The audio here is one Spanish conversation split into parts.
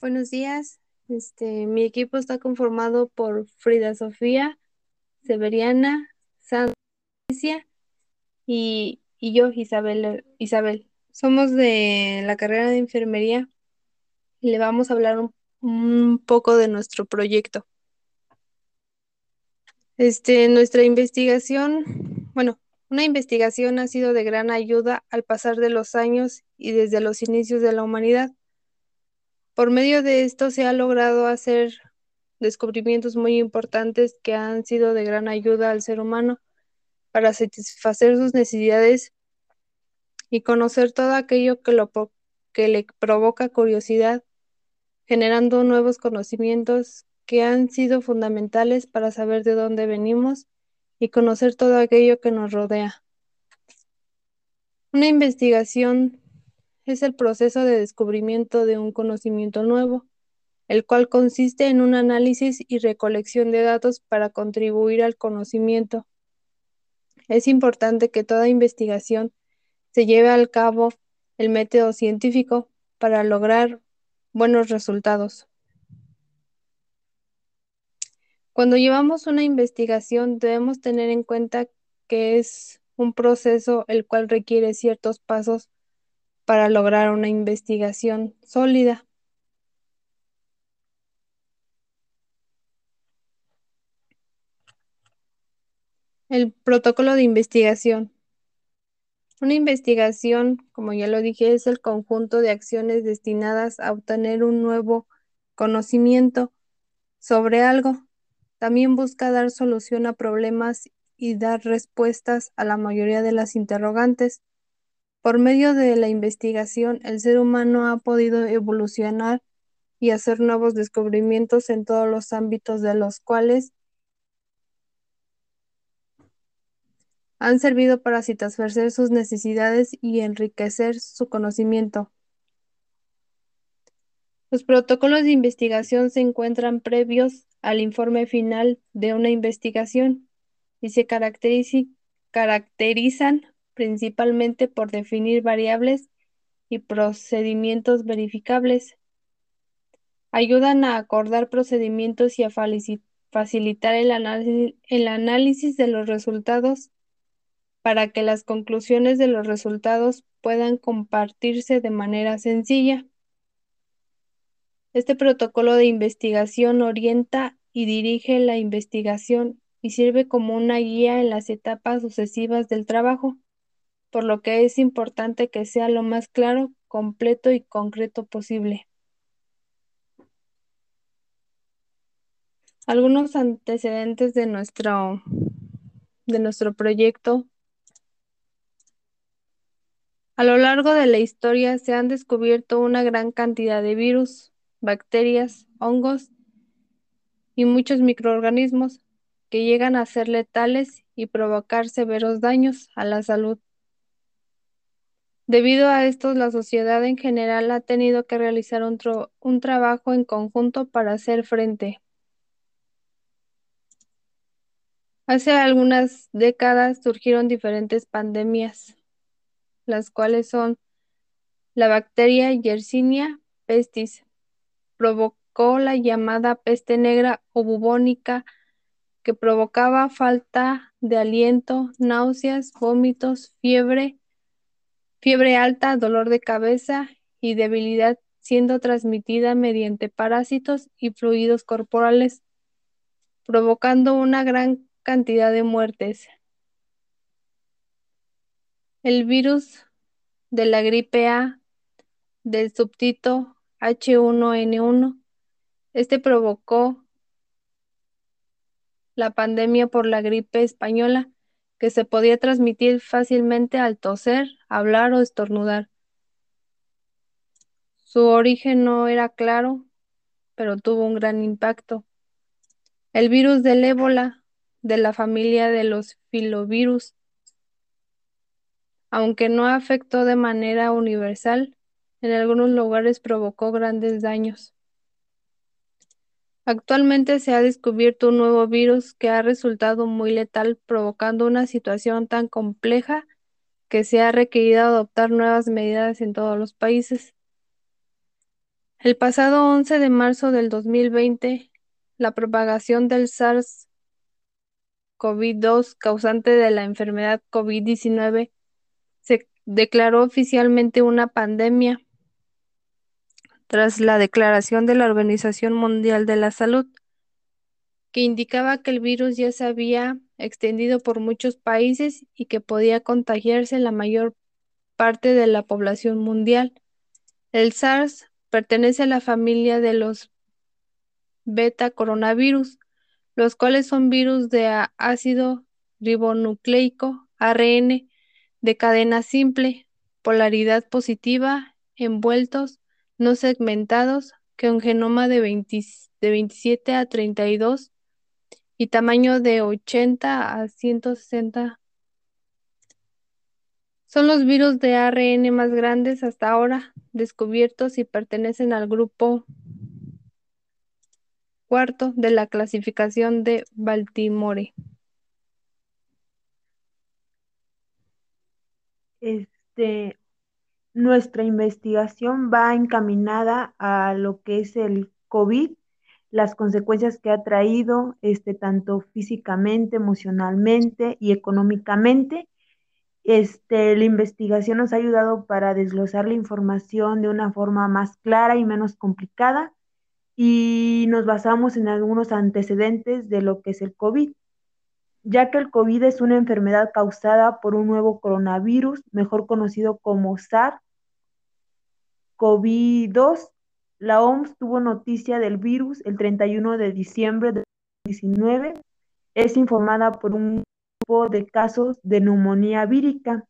Buenos días. Este, mi equipo está conformado por Frida Sofía, Severiana, Sancia y, y yo, Isabel, Isabel. Somos de la carrera de enfermería y le vamos a hablar un, un poco de nuestro proyecto. Este, nuestra investigación, bueno, una investigación ha sido de gran ayuda al pasar de los años y desde los inicios de la humanidad. Por medio de esto se ha logrado hacer descubrimientos muy importantes que han sido de gran ayuda al ser humano para satisfacer sus necesidades y conocer todo aquello que, lo, que le provoca curiosidad, generando nuevos conocimientos que han sido fundamentales para saber de dónde venimos y conocer todo aquello que nos rodea. Una investigación es el proceso de descubrimiento de un conocimiento nuevo, el cual consiste en un análisis y recolección de datos para contribuir al conocimiento. Es importante que toda investigación se lleve al cabo el método científico para lograr buenos resultados. Cuando llevamos una investigación debemos tener en cuenta que es un proceso el cual requiere ciertos pasos para lograr una investigación sólida. El protocolo de investigación. Una investigación, como ya lo dije, es el conjunto de acciones destinadas a obtener un nuevo conocimiento sobre algo. También busca dar solución a problemas y dar respuestas a la mayoría de las interrogantes. Por medio de la investigación, el ser humano ha podido evolucionar y hacer nuevos descubrimientos en todos los ámbitos de los cuales han servido para satisfacer sus necesidades y enriquecer su conocimiento. Los protocolos de investigación se encuentran previos al informe final de una investigación y se caracterizan principalmente por definir variables y procedimientos verificables. Ayudan a acordar procedimientos y a facilitar el el análisis de los resultados para que las conclusiones de los resultados puedan compartirse de manera sencilla. Este protocolo de investigación orienta y dirige la investigación y sirve como una guía en las etapas sucesivas del trabajo por lo que es importante que sea lo más claro, completo y concreto posible. Algunos antecedentes de nuestro, de nuestro proyecto. A lo largo de la historia se han descubierto una gran cantidad de virus, bacterias, hongos y muchos microorganismos que llegan a ser letales y provocar severos daños a la salud. Debido a esto, la sociedad en general ha tenido que realizar un, un trabajo en conjunto para hacer frente. Hace algunas décadas surgieron diferentes pandemias, las cuales son la bacteria Yersinia pestis, provocó la llamada peste negra o bubónica, que provocaba falta de aliento, náuseas, vómitos, fiebre, fiebre alta, dolor de cabeza y debilidad siendo transmitida mediante parásitos y fluidos corporales, provocando una gran cantidad de muertes. El virus de la gripe A del subtito H1N1, este provocó la pandemia por la gripe española, que se podía transmitir fácilmente al toser, hablar o estornudar. Su origen no era claro, pero tuvo un gran impacto. El virus del ébola, de la familia de los filovirus, aunque no afectó de manera universal, en algunos lugares provocó grandes daños. Actualmente se ha descubierto un nuevo virus que ha resultado muy letal, provocando una situación tan compleja que se ha requerido adoptar nuevas medidas en todos los países. El pasado 11 de marzo del 2020, la propagación del SARS-CoV-2 causante de la enfermedad COVID-19 se declaró oficialmente una pandemia tras la declaración de la Organización Mundial de la Salud, que indicaba que el virus ya se había extendido por muchos países y que podía contagiarse la mayor parte de la población mundial. El SARS pertenece a la familia de los beta coronavirus, los cuales son virus de ácido ribonucleico, ARN, de cadena simple, polaridad positiva, envueltos, no segmentados, que un genoma de, 27 a 32 y tamaño de 80 a 160. Son los virus de ARN más grandes hasta ahora descubiertos y pertenecen al grupo cuarto de la clasificación de Baltimore. Este, nuestra investigación va encaminada a lo que es el COVID, las consecuencias que ha traído, este, tanto físicamente, emocionalmente y económicamente. Este, la investigación nos ha ayudado para desglosar la información de una forma más clara y menos complicada y nos basamos en algunos antecedentes de lo que es el COVID, ya que el COVID es una enfermedad causada por un nuevo coronavirus, mejor conocido como SARS COVID-2. La OMS tuvo noticia del virus el 31 de diciembre de 2019. Es informada por un grupo de casos de neumonía vírica.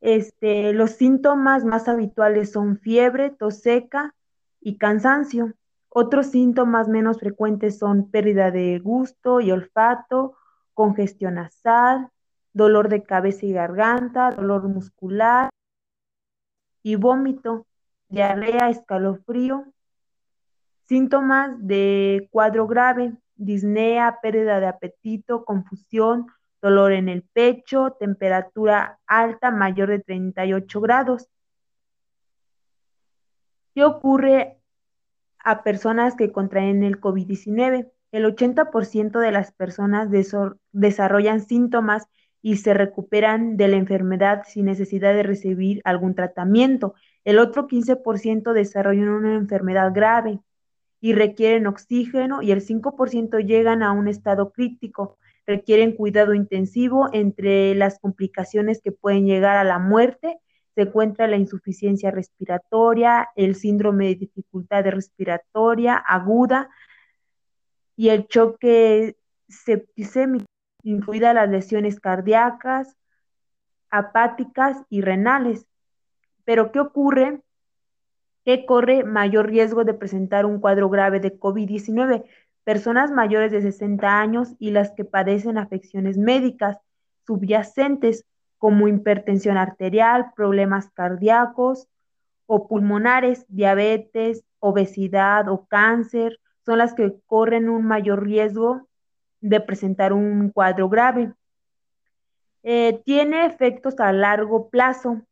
Este, los síntomas más habituales son fiebre, tos seca y cansancio. Otros síntomas menos frecuentes son pérdida de gusto y olfato, congestión nasal, dolor de cabeza y garganta, dolor muscular, y vómito, diarrea, escalofrío, síntomas de cuadro grave, disnea, pérdida de apetito, confusión, dolor en el pecho, temperatura alta mayor de 38 grados. ¿Qué ocurre a personas que contraen el COVID-19? El 80% de las personas desarrollan síntomas y se recuperan de la enfermedad sin necesidad de recibir algún tratamiento. El otro 15% desarrollan una enfermedad grave y requieren oxígeno y el 5% llegan a un estado crítico, requieren cuidado intensivo. Entre las complicaciones que pueden llegar a la muerte se encuentra la insuficiencia respiratoria, el síndrome de dificultad respiratoria aguda y el choque septicémico incluidas las lesiones cardíacas, apáticas y renales. Pero ¿qué ocurre? ¿Qué corre mayor riesgo de presentar un cuadro grave de COVID-19? Personas mayores de 60 años y las que padecen afecciones médicas subyacentes como hipertensión arterial, problemas cardíacos o pulmonares, diabetes, obesidad o cáncer, son las que corren un mayor riesgo de presentar un cuadro grave. Eh, tiene efectos a largo plazo.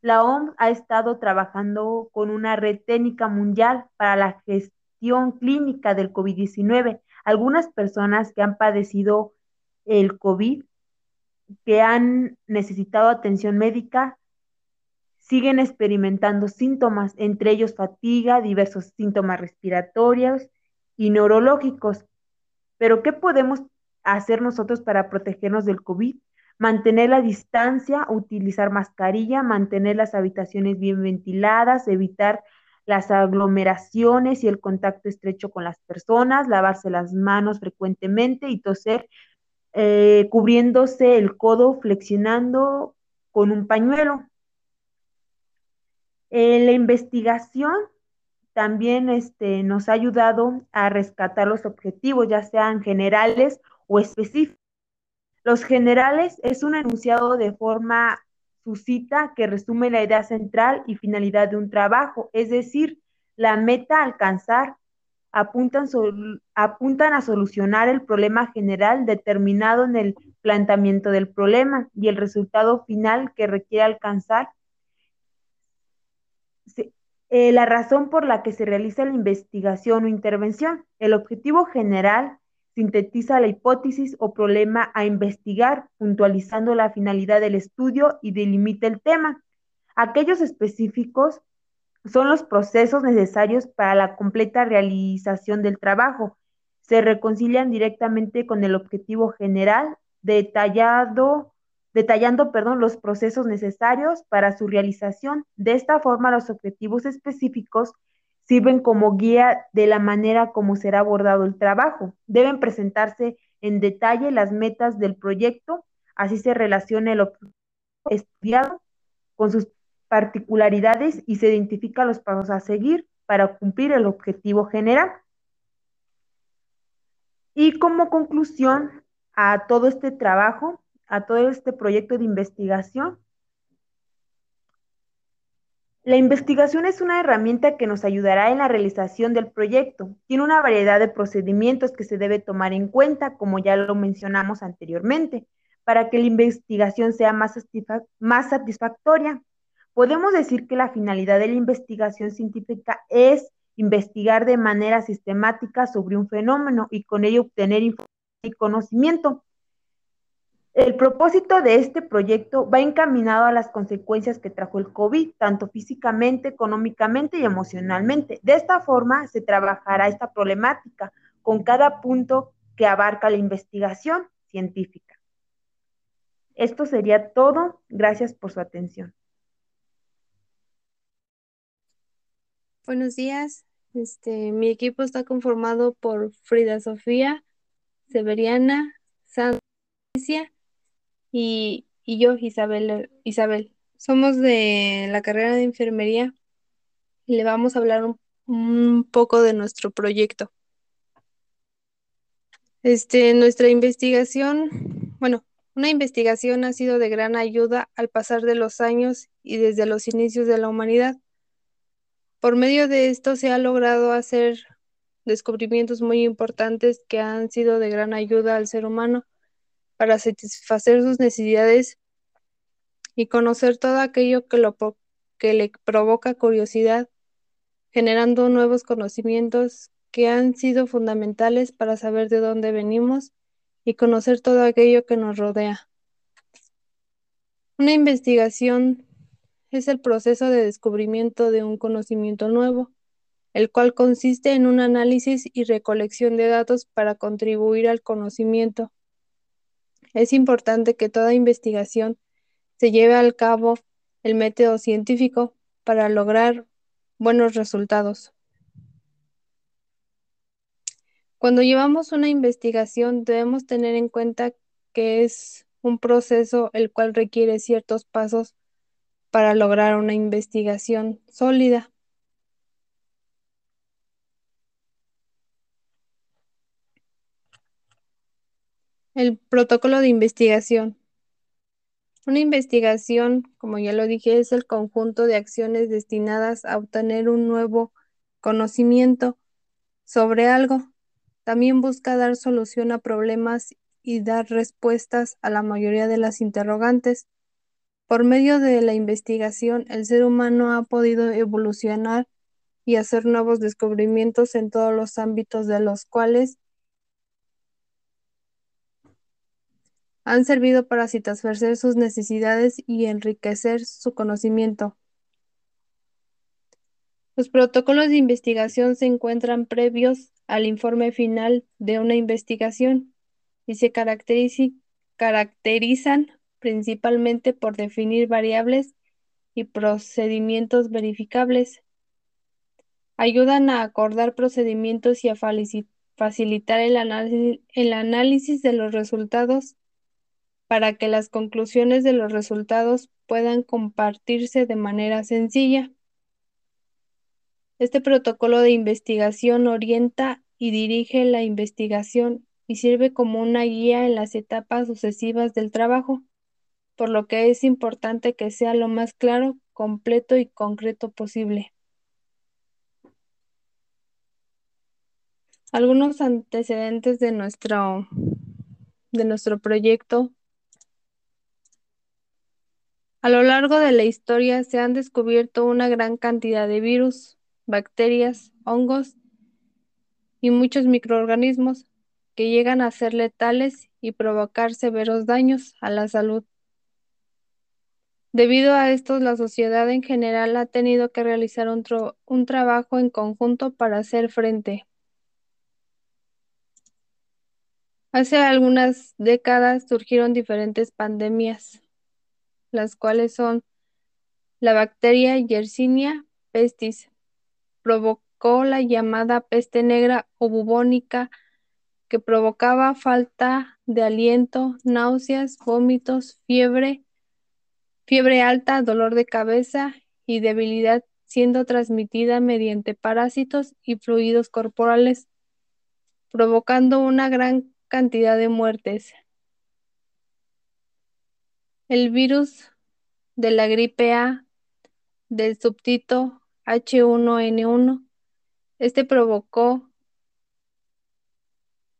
La OMS ha estado trabajando con una red técnica mundial para la gestión clínica del COVID-19. Algunas personas que han padecido el COVID, que han necesitado atención médica, siguen experimentando síntomas, entre ellos fatiga, diversos síntomas respiratorios y neurológicos. Pero ¿qué podemos hacer nosotros para protegernos del COVID? Mantener la distancia, utilizar mascarilla, mantener las habitaciones bien ventiladas, evitar las aglomeraciones y el contacto estrecho con las personas, lavarse las manos frecuentemente y toser eh, cubriéndose el codo, flexionando con un pañuelo. En la investigación también este, nos ha ayudado a rescatar los objetivos, ya sean generales o específicos. Los generales es un enunciado de forma suscita que resume la idea central y finalidad de un trabajo, es decir, la meta a alcanzar apuntan, apuntan a solucionar el problema general determinado en el planteamiento del problema y el resultado final que requiere alcanzar Eh, la razón por la que se realiza la investigación o intervención. El objetivo general sintetiza la hipótesis o problema a investigar, puntualizando la finalidad del estudio y delimita el tema. Aquellos específicos son los procesos necesarios para la completa realización del trabajo. Se reconcilian directamente con el objetivo general, detallado detallando perdón, los procesos necesarios para su realización. De esta forma, los objetivos específicos sirven como guía de la manera como será abordado el trabajo. Deben presentarse en detalle las metas del proyecto, así se relaciona el objetivo estudiado con sus particularidades y se identifica los pasos a seguir para cumplir el objetivo general. Y como conclusión a todo este trabajo, a todo este proyecto de investigación. La investigación es una herramienta que nos ayudará en la realización del proyecto. Tiene una variedad de procedimientos que se debe tomar en cuenta, como ya lo mencionamos anteriormente, para que la investigación sea más, más satisfactoria. Podemos decir que la finalidad de la investigación científica es investigar de manera sistemática sobre un fenómeno y con ello obtener información y conocimiento. El propósito de este proyecto va encaminado a las consecuencias que trajo el COVID, tanto físicamente, económicamente y emocionalmente. De esta forma se trabajará esta problemática con cada punto que abarca la investigación científica. Esto sería todo. Gracias por su atención. Buenos días. Este, mi equipo está conformado por Frida Sofía, Severiana, Sancia y, yo, Isabel, Isabel. Somos de la carrera de enfermería y le vamos a hablar un, un poco de nuestro proyecto. Este, nuestra investigación, bueno, una investigación ha sido de gran ayuda al pasar de los años y desde los inicios de la humanidad. Por medio de esto se ha logrado hacer descubrimientos muy importantes que han sido de gran ayuda al ser humano para satisfacer sus necesidades y conocer todo aquello que, lo, que le provoca curiosidad, generando nuevos conocimientos que han sido fundamentales para saber de dónde venimos y conocer todo aquello que nos rodea. Una investigación es el proceso de descubrimiento de un conocimiento nuevo, el cual consiste en un análisis y recolección de datos para contribuir al conocimiento es importante que toda investigación se lleve al cabo el método científico para lograr buenos resultados. Cuando llevamos una investigación debemos tener en cuenta que es un proceso el cual requiere ciertos pasos para lograr una investigación sólida. El protocolo de investigación. Una investigación, como ya lo dije, es el conjunto de acciones destinadas a obtener un nuevo conocimiento sobre algo. También busca dar solución a problemas y dar respuestas a la mayoría de las interrogantes. Por medio de la investigación, el ser humano ha podido evolucionar y hacer nuevos descubrimientos en todos los ámbitos de los cuales han servido para satisfacer sus necesidades y enriquecer su conocimiento. Los protocolos de investigación se encuentran previos al informe final de una investigación y se caracterizan principalmente por definir variables y procedimientos verificables. Ayudan a acordar procedimientos y a facilitar el análisis, de los resultados para que las conclusiones de los resultados puedan compartirse de manera sencilla. Este protocolo de investigación orienta y dirige la investigación y sirve como una guía en las etapas sucesivas del trabajo, por lo que es importante que sea lo más claro, completo y concreto posible. Algunos antecedentes de nuestro, de nuestro proyecto A lo largo de la historia se han descubierto una gran cantidad de virus, bacterias, hongos y muchos microorganismos que llegan a ser letales y provocar severos daños a la salud. Debido a esto, la sociedad en general ha tenido que realizar un, un trabajo en conjunto para hacer frente. Hace algunas décadas surgieron diferentes pandemias, las cuales son la bacteria Yersinia pestis, provocó la llamada peste negra o bubónica, que provocaba falta de aliento, náuseas, vómitos, fiebre, fiebre alta, dolor de cabeza y debilidad, siendo transmitida mediante parásitos y fluidos corporales, provocando una gran cantidad de muertes. El virus de la gripe A del subtito H1N1, este provocó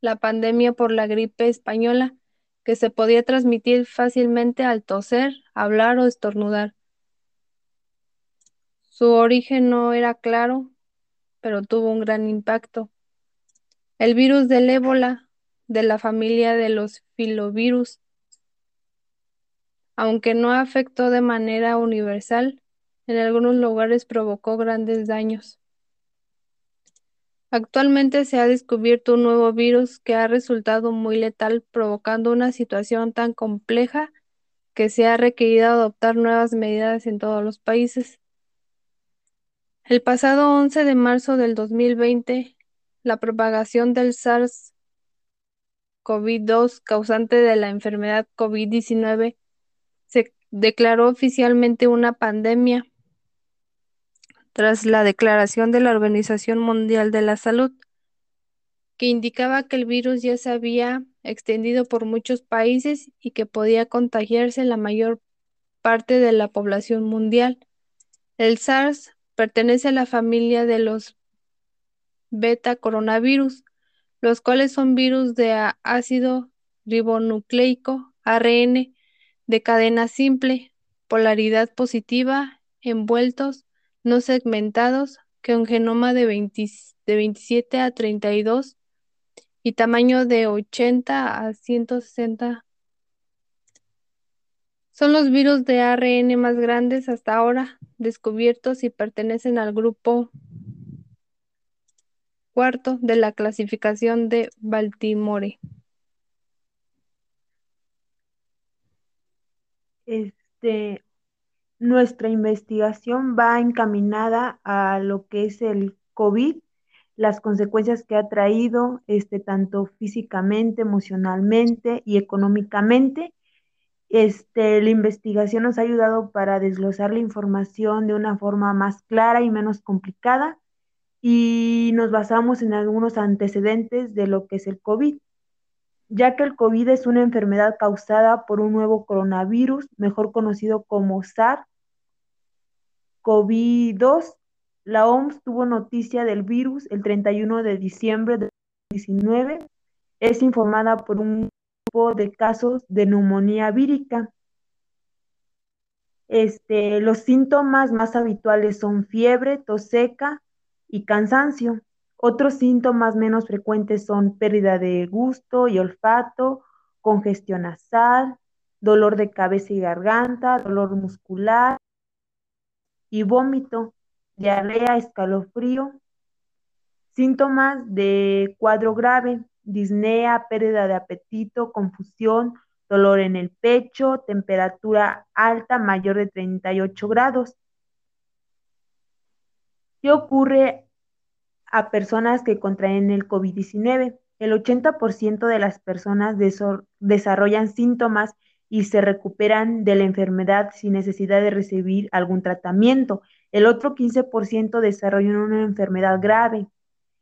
la pandemia por la gripe española, que se podía transmitir fácilmente al toser, hablar o estornudar. Su origen no era claro, pero tuvo un gran impacto. El virus del ébola, de la familia de los filovirus, aunque no afectó de manera universal, en algunos lugares provocó grandes daños. Actualmente se ha descubierto un nuevo virus que ha resultado muy letal, provocando una situación tan compleja que se ha requerido adoptar nuevas medidas en todos los países. El pasado 11 de marzo del 2020, la propagación del SARS-CoV-2 causante de la enfermedad COVID-19 se declaró oficialmente una pandemia tras la declaración de la Organización Mundial de la Salud, que indicaba que el virus ya se había extendido por muchos países y que podía contagiarse la mayor parte de la población mundial. El SARS pertenece a la familia de los beta coronavirus, los cuales son virus de ácido ribonucleico, ARN, de cadena simple, polaridad positiva, envueltos, no segmentados, que un genoma de, 27 a 32 y tamaño de 80 a 160 son los virus de ARN más grandes hasta ahora descubiertos y pertenecen al grupo cuarto de la clasificación de Baltimore. Este, nuestra investigación va encaminada a lo que es el COVID, las consecuencias que ha traído, este, tanto físicamente, emocionalmente y económicamente, este, la investigación nos ha ayudado para desglosar la información de una forma más clara y menos complicada y nos basamos en algunos antecedentes de lo que es el COVID, ya que el COVID es una enfermedad causada por un nuevo coronavirus, mejor conocido como SARS-CoV-2. La OMS tuvo noticia del virus el 31 de diciembre de 2019. Es informada por un de casos de neumonía vírica. Este, los síntomas más habituales son fiebre, tos seca y cansancio. Otros síntomas menos frecuentes son pérdida de gusto y olfato, congestión nasal, dolor de cabeza y garganta, dolor muscular y vómito, diarrea, escalofrío. Síntomas de cuadro grave, disnea, pérdida de apetito, confusión, dolor en el pecho, temperatura alta mayor de 38 grados. ¿Qué ocurre a personas que contraen el COVID-19? El 80% de las personas desarrollan síntomas y se recuperan de la enfermedad sin necesidad de recibir algún tratamiento. El otro 15% desarrollan una enfermedad grave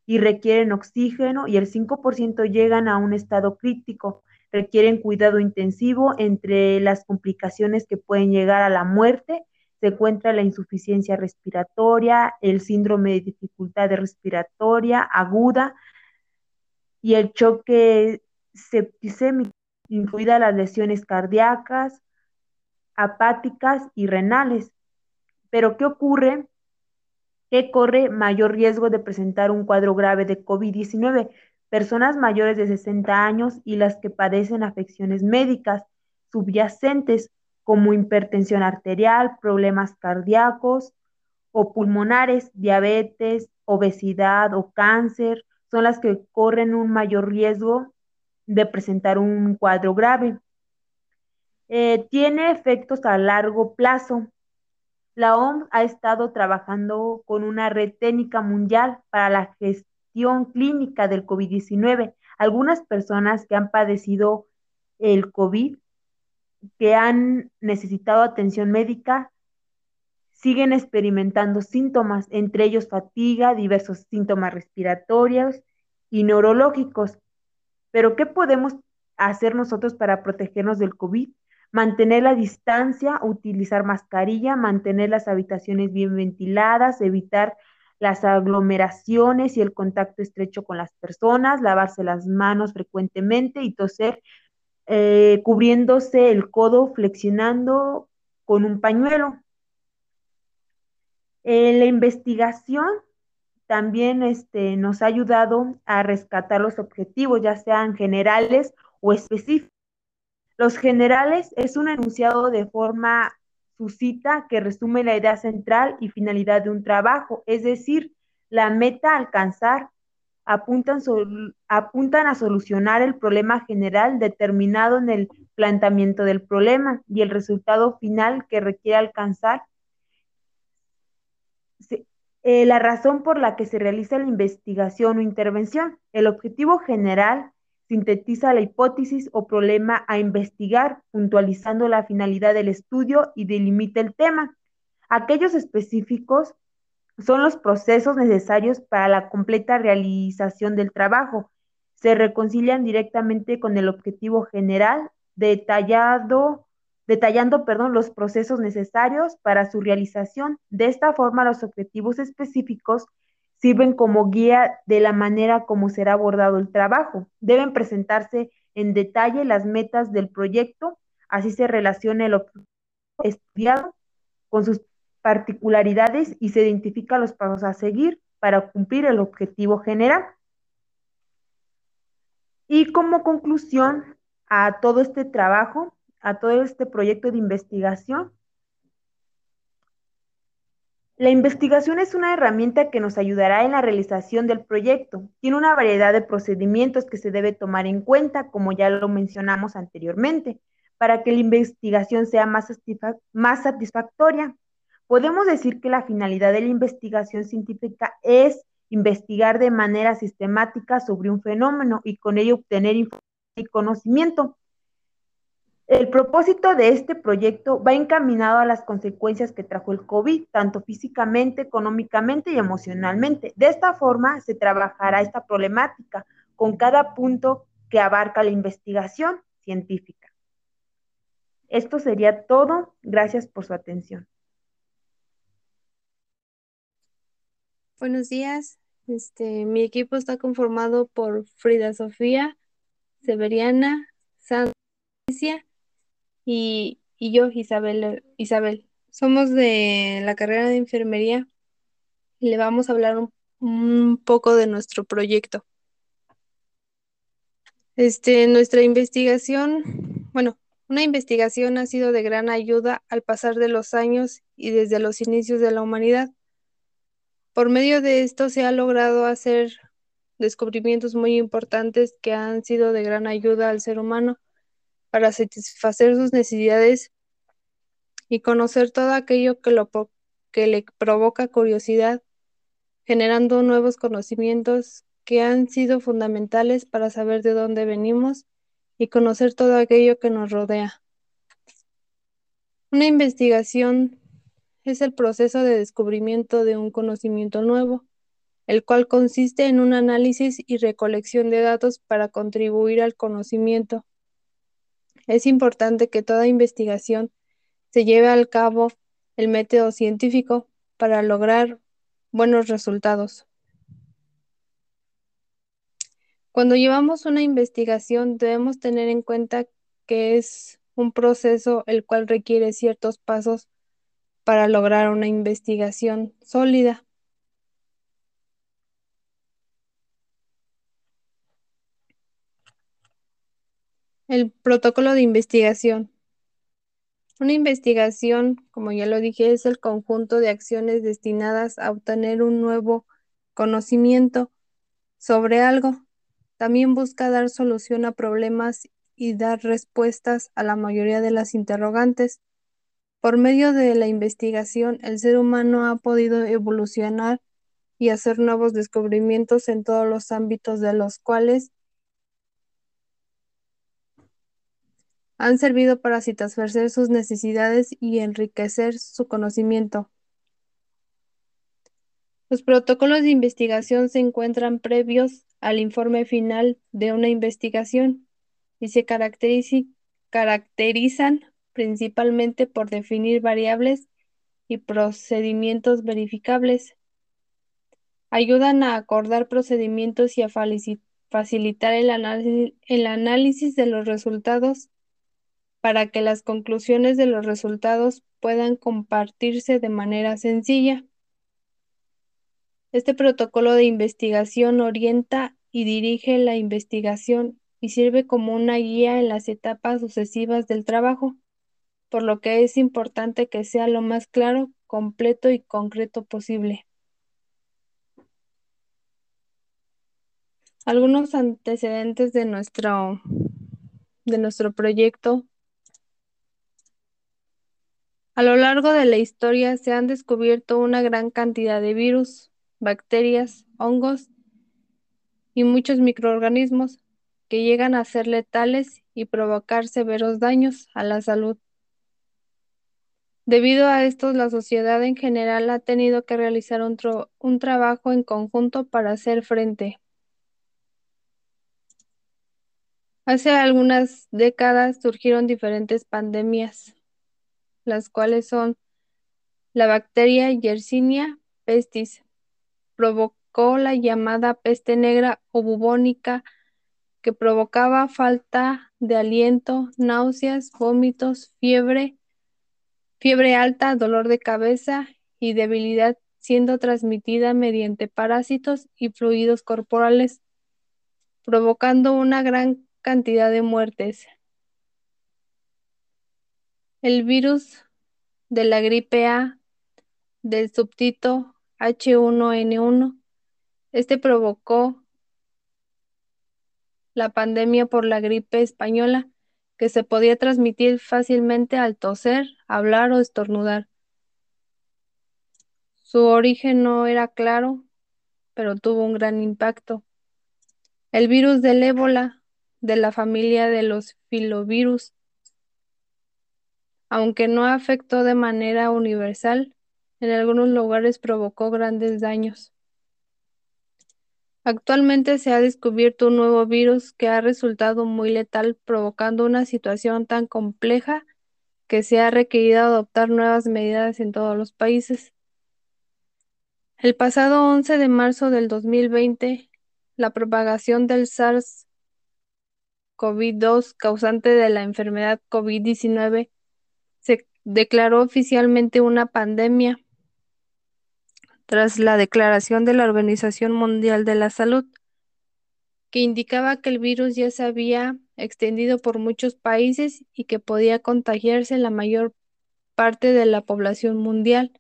y requieren oxígeno y el 5% llegan a un estado crítico, requieren cuidado intensivo. Entre las complicaciones que pueden llegar a la muerte se encuentra la insuficiencia respiratoria, el síndrome de dificultad respiratoria aguda y el choque septicémico, incluidas las lesiones cardíacas, apáticas y renales. Pero ¿qué ocurre? ¿Qué corre mayor riesgo de presentar un cuadro grave de COVID-19? Personas mayores de 60 años y las que padecen afecciones médicas subyacentes como hipertensión arterial, problemas cardíacos o pulmonares, diabetes, obesidad o cáncer, son las que corren un mayor riesgo de presentar un cuadro grave. Eh, tiene efectos a largo plazo. La OMS ha estado trabajando con una red técnica mundial para la gestión clínica del COVID-19. Algunas personas que han padecido el COVID, que han necesitado atención médica, siguen experimentando síntomas, entre ellos fatiga, diversos síntomas respiratorios y neurológicos. Pero ¿qué podemos hacer nosotros para protegernos del COVID? Mantener la distancia, utilizar mascarilla, mantener las habitaciones bien ventiladas, evitar las aglomeraciones y el contacto estrecho con las personas, lavarse las manos frecuentemente y toser eh, cubriéndose el codo, flexionando con un pañuelo. La investigación también este, nos ha ayudado a rescatar los objetivos, ya sean generales o específicos. Los generales es un enunciado de forma suscita que resume la idea central y finalidad de un trabajo, es decir, la meta a alcanzar, apuntan, apuntan a solucionar el problema general determinado en el planteamiento del problema y el resultado final que requiere alcanzar eh, la razón por la que se realiza la investigación o intervención. El objetivo general sintetiza la hipótesis o problema a investigar, puntualizando la finalidad del estudio y delimita el tema. Aquellos específicos son los procesos necesarios para la completa realización del trabajo. Se reconcilian directamente con el objetivo general detallado detallando los procesos necesarios para su realización. De esta forma, los objetivos específicos sirven como guía de la manera como será abordado el trabajo. Deben presentarse en detalle las metas del proyecto, así se relaciona el objetivo estudiado con sus particularidades y se identifica los pasos a seguir para cumplir el objetivo general. Y como conclusión a todo este trabajo, a todo este proyecto de investigación. La investigación es una herramienta que nos ayudará en la realización del proyecto. Tiene una variedad de procedimientos que se debe tomar en cuenta, como ya lo mencionamos anteriormente, para que la investigación sea más, más satisfactoria. Podemos decir que la finalidad de la investigación científica es investigar de manera sistemática sobre un fenómeno y con ello obtener información y conocimiento. El propósito de este proyecto va encaminado a las consecuencias que trajo el COVID, tanto físicamente, económicamente y emocionalmente. De esta forma se trabajará esta problemática con cada punto que abarca la investigación científica. Esto sería todo. Gracias por su atención. Buenos días. Este, mi equipo está conformado por Frida Sofía, Severiana, Sandra y, yo, Isabel, Isabel. Somos de la carrera de enfermería y le vamos a hablar un, un poco de nuestro proyecto. Este, nuestra investigación, bueno, una investigación ha sido de gran ayuda al pasar de los años y desde los inicios de la humanidad. Por medio de esto se ha logrado hacer descubrimientos muy importantes que han sido de gran ayuda al ser humano para satisfacer sus necesidades y conocer todo aquello que, lo, que le provoca curiosidad, generando nuevos conocimientos que han sido fundamentales para saber de dónde venimos y conocer todo aquello que nos rodea. Una investigación es el proceso de descubrimiento de un conocimiento nuevo, el cual consiste en un análisis y recolección de datos para contribuir al conocimiento es importante que toda investigación se lleve al cabo el método científico para lograr buenos resultados. Cuando llevamos una investigación debemos tener en cuenta que es un proceso el cual requiere ciertos pasos para lograr una investigación sólida. El protocolo de investigación. Una investigación, como ya lo dije, es el conjunto de acciones destinadas a obtener un nuevo conocimiento sobre algo. También busca dar solución a problemas y dar respuestas a la mayoría de las interrogantes. Por medio de la investigación, el ser humano ha podido evolucionar y hacer nuevos descubrimientos en todos los ámbitos de los cuales han servido para satisfacer sus necesidades y enriquecer su conocimiento. Los protocolos de investigación se encuentran previos al informe final de una investigación y se caracterizan principalmente por definir variables y procedimientos verificables. Ayudan a acordar procedimientos y a facilitar el análisis, de los resultados para que las conclusiones de los resultados puedan compartirse de manera sencilla. Este protocolo de investigación orienta y dirige la investigación y sirve como una guía en las etapas sucesivas del trabajo, por lo que es importante que sea lo más claro, completo y concreto posible. Algunos antecedentes de nuestro, de nuestro proyecto a lo largo de la historia se han descubierto una gran cantidad de virus, bacterias, hongos y muchos microorganismos que llegan a ser letales y provocar severos daños a la salud. Debido a esto, la sociedad en general ha tenido que realizar un, un trabajo en conjunto para hacer frente. Hace algunas décadas surgieron diferentes pandemias, las cuales son la bacteria Yersinia pestis, provocó la llamada peste negra o bubónica, que provocaba falta de aliento, náuseas, vómitos, fiebre, fiebre alta, dolor de cabeza y debilidad, siendo transmitida mediante parásitos y fluidos corporales, provocando una gran cantidad de muertes. El virus de la gripe A del subtito H1N1. Este provocó la pandemia por la gripe española, que se podía transmitir fácilmente al toser, hablar o estornudar. Su origen no era claro, pero tuvo un gran impacto. El virus del ébola, de la familia de los filovirus, aunque no afectó de manera universal, en algunos lugares provocó grandes daños. Actualmente se ha descubierto un nuevo virus que ha resultado muy letal, provocando una situación tan compleja que se ha requerido adoptar nuevas medidas en todos los países. El pasado 11 de marzo del 2020, la propagación del SARS-CoV-2 causante de la enfermedad COVID-19 se declaró oficialmente una pandemia tras la declaración de la Organización Mundial de la Salud, que indicaba que el virus ya se había extendido por muchos países y que podía contagiarse la mayor parte de la población mundial.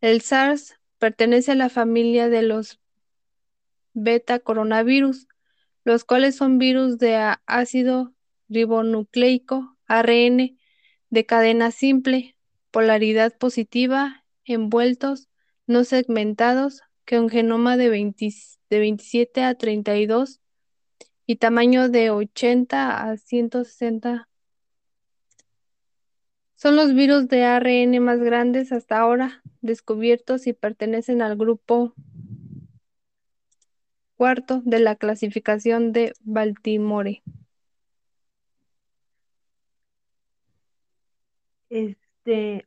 El SARS pertenece a la familia de los beta coronavirus, los cuales son virus de ácido ribonucleico, ARN, de cadena simple, polaridad positiva, envueltos no segmentados que un genoma de, 27 a 32 y tamaño de 80 a 160. Son los virus de ARN más grandes hasta ahora descubiertos y pertenecen al grupo cuarto de la clasificación de Baltimore. Este,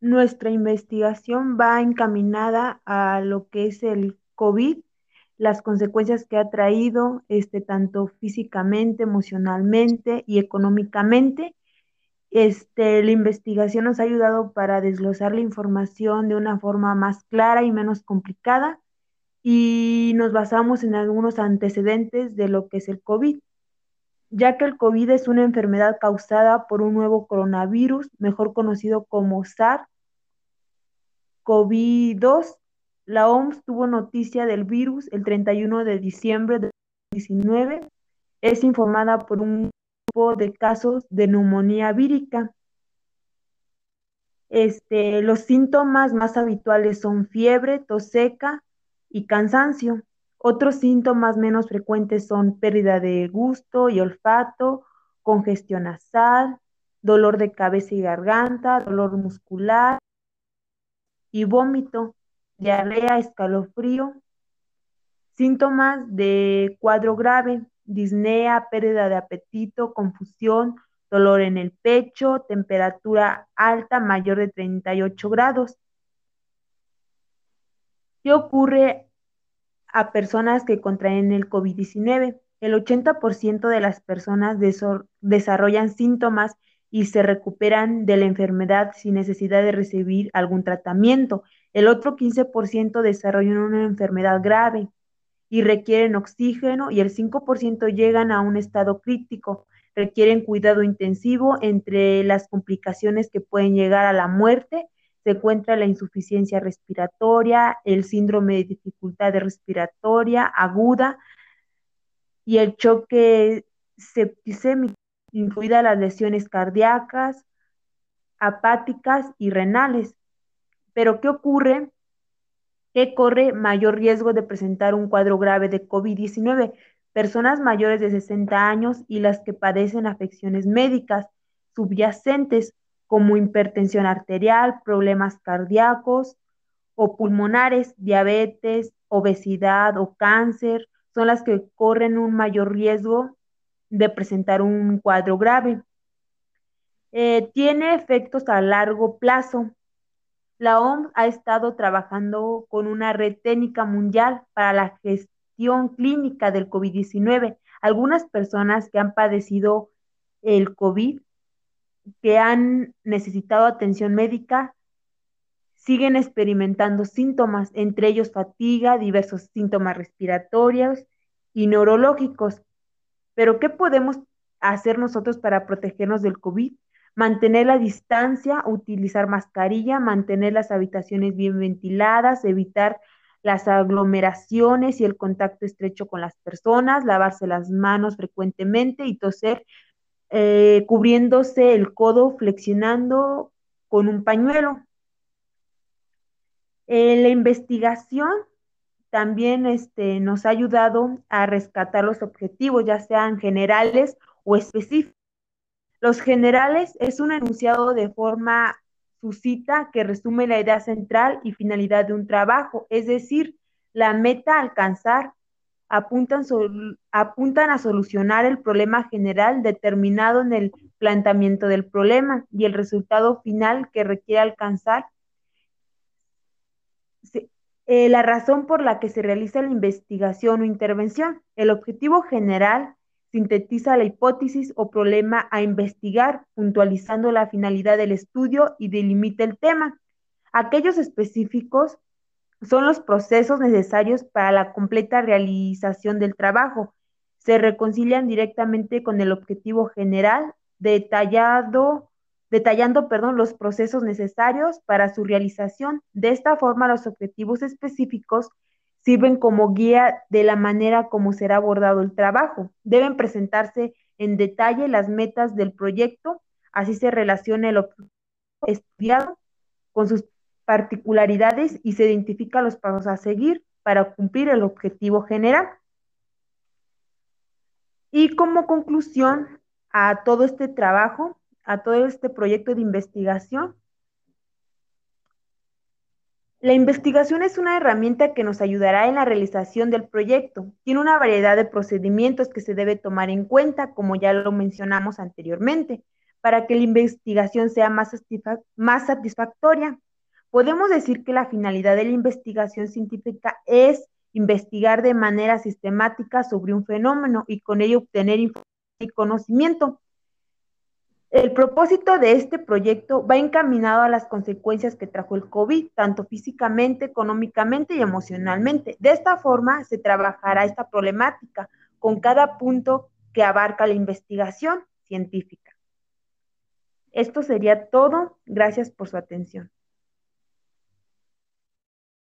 nuestra investigación va encaminada a lo que es el COVID, las consecuencias que ha traído, este, tanto físicamente, emocionalmente y económicamente. Este, la investigación nos ha ayudado para desglosar la información de una forma más clara y menos complicada y nos basamos en algunos antecedentes de lo que es el COVID, ya que el COVID es una enfermedad causada por un nuevo coronavirus, mejor conocido como SARS-CoV-2. La OMS tuvo noticia del virus el 31 de diciembre de 2019. Es informada por un grupo de casos de neumonía vírica. Este, los síntomas más habituales son fiebre, tos seca y cansancio. Otros síntomas menos frecuentes son pérdida de gusto y olfato, congestión nasal, dolor de cabeza y garganta, dolor muscular y vómito, diarrea, escalofrío. Síntomas de cuadro grave, disnea, pérdida de apetito, confusión, dolor en el pecho, temperatura alta mayor de 38 grados. ¿Qué ocurre a personas que contraen el COVID-19? El 80% de las personas desarrollan síntomas y se recuperan de la enfermedad sin necesidad de recibir algún tratamiento. El otro 15% desarrollan una enfermedad grave y requieren oxígeno y el 5% llegan a un estado crítico, requieren cuidado intensivo entre las complicaciones que pueden llegar a la muerte. Se encuentra la insuficiencia respiratoria, el síndrome de dificultad respiratoria aguda y el choque septicémico, incluidas las lesiones cardíacas, apáticas y renales. Pero ¿qué ocurre que corre mayor riesgo de presentar un cuadro grave de COVID-19, personas mayores de 60 años y las que padecen afecciones médicas subyacentes como hipertensión arterial, problemas cardíacos o pulmonares, diabetes, obesidad o cáncer, son las que corren un mayor riesgo de presentar un cuadro grave. Eh, tiene efectos a largo plazo, la OMS ha estado trabajando con una red técnica mundial para la gestión clínica del COVID-19. Algunas personas que han padecido el COVID, que han necesitado atención médica, siguen experimentando síntomas, entre ellos fatiga, diversos síntomas respiratorios y neurológicos. Pero, ¿qué podemos hacer nosotros para protegernos del COVID? Mantener la distancia, utilizar mascarilla, mantener las habitaciones bien ventiladas, evitar las aglomeraciones y el contacto estrecho con las personas, lavarse las manos frecuentemente y toser eh, cubriéndose el codo, flexionando con un pañuelo. Eh, la investigación también este, nos ha ayudado a rescatar los objetivos, ya sean generales o específicos. Los generales es un enunciado de forma suscita que resume la idea central y finalidad de un trabajo, es decir, la meta a alcanzar. Apuntan, apuntan a solucionar el problema general determinado en el planteamiento del problema y el resultado final que requiere alcanzar. Eh, la razón por la que se realiza la investigación o intervención. El objetivo general sintetiza la hipótesis o problema a investigar, puntualizando la finalidad del estudio y delimita el tema. Aquellos específicos son los procesos necesarios para la completa realización del trabajo. Se reconcilian directamente con el objetivo general, detallando los procesos necesarios para su realización. De esta forma, los objetivos específicos sirven como guía de la manera como será abordado el trabajo. Deben presentarse en detalle las metas del proyecto, así se relaciona el estudiado con sus particularidades y se identifica los pasos a seguir para cumplir el objetivo general. Y como conclusión a todo este trabajo, a todo este proyecto de investigación, la investigación es una herramienta que nos ayudará en la realización del proyecto. Tiene una variedad de procedimientos que se debe tomar en cuenta, como ya lo mencionamos anteriormente, para que la investigación sea más, satisfactoria. Podemos decir que la finalidad de la investigación científica es investigar de manera sistemática sobre un fenómeno y con ello obtener información y conocimiento. El propósito de este proyecto va encaminado a las consecuencias que trajo el COVID, tanto físicamente, económicamente y emocionalmente. De esta forma se trabajará esta problemática con cada punto que abarca la investigación científica. Esto sería todo. Gracias por su atención.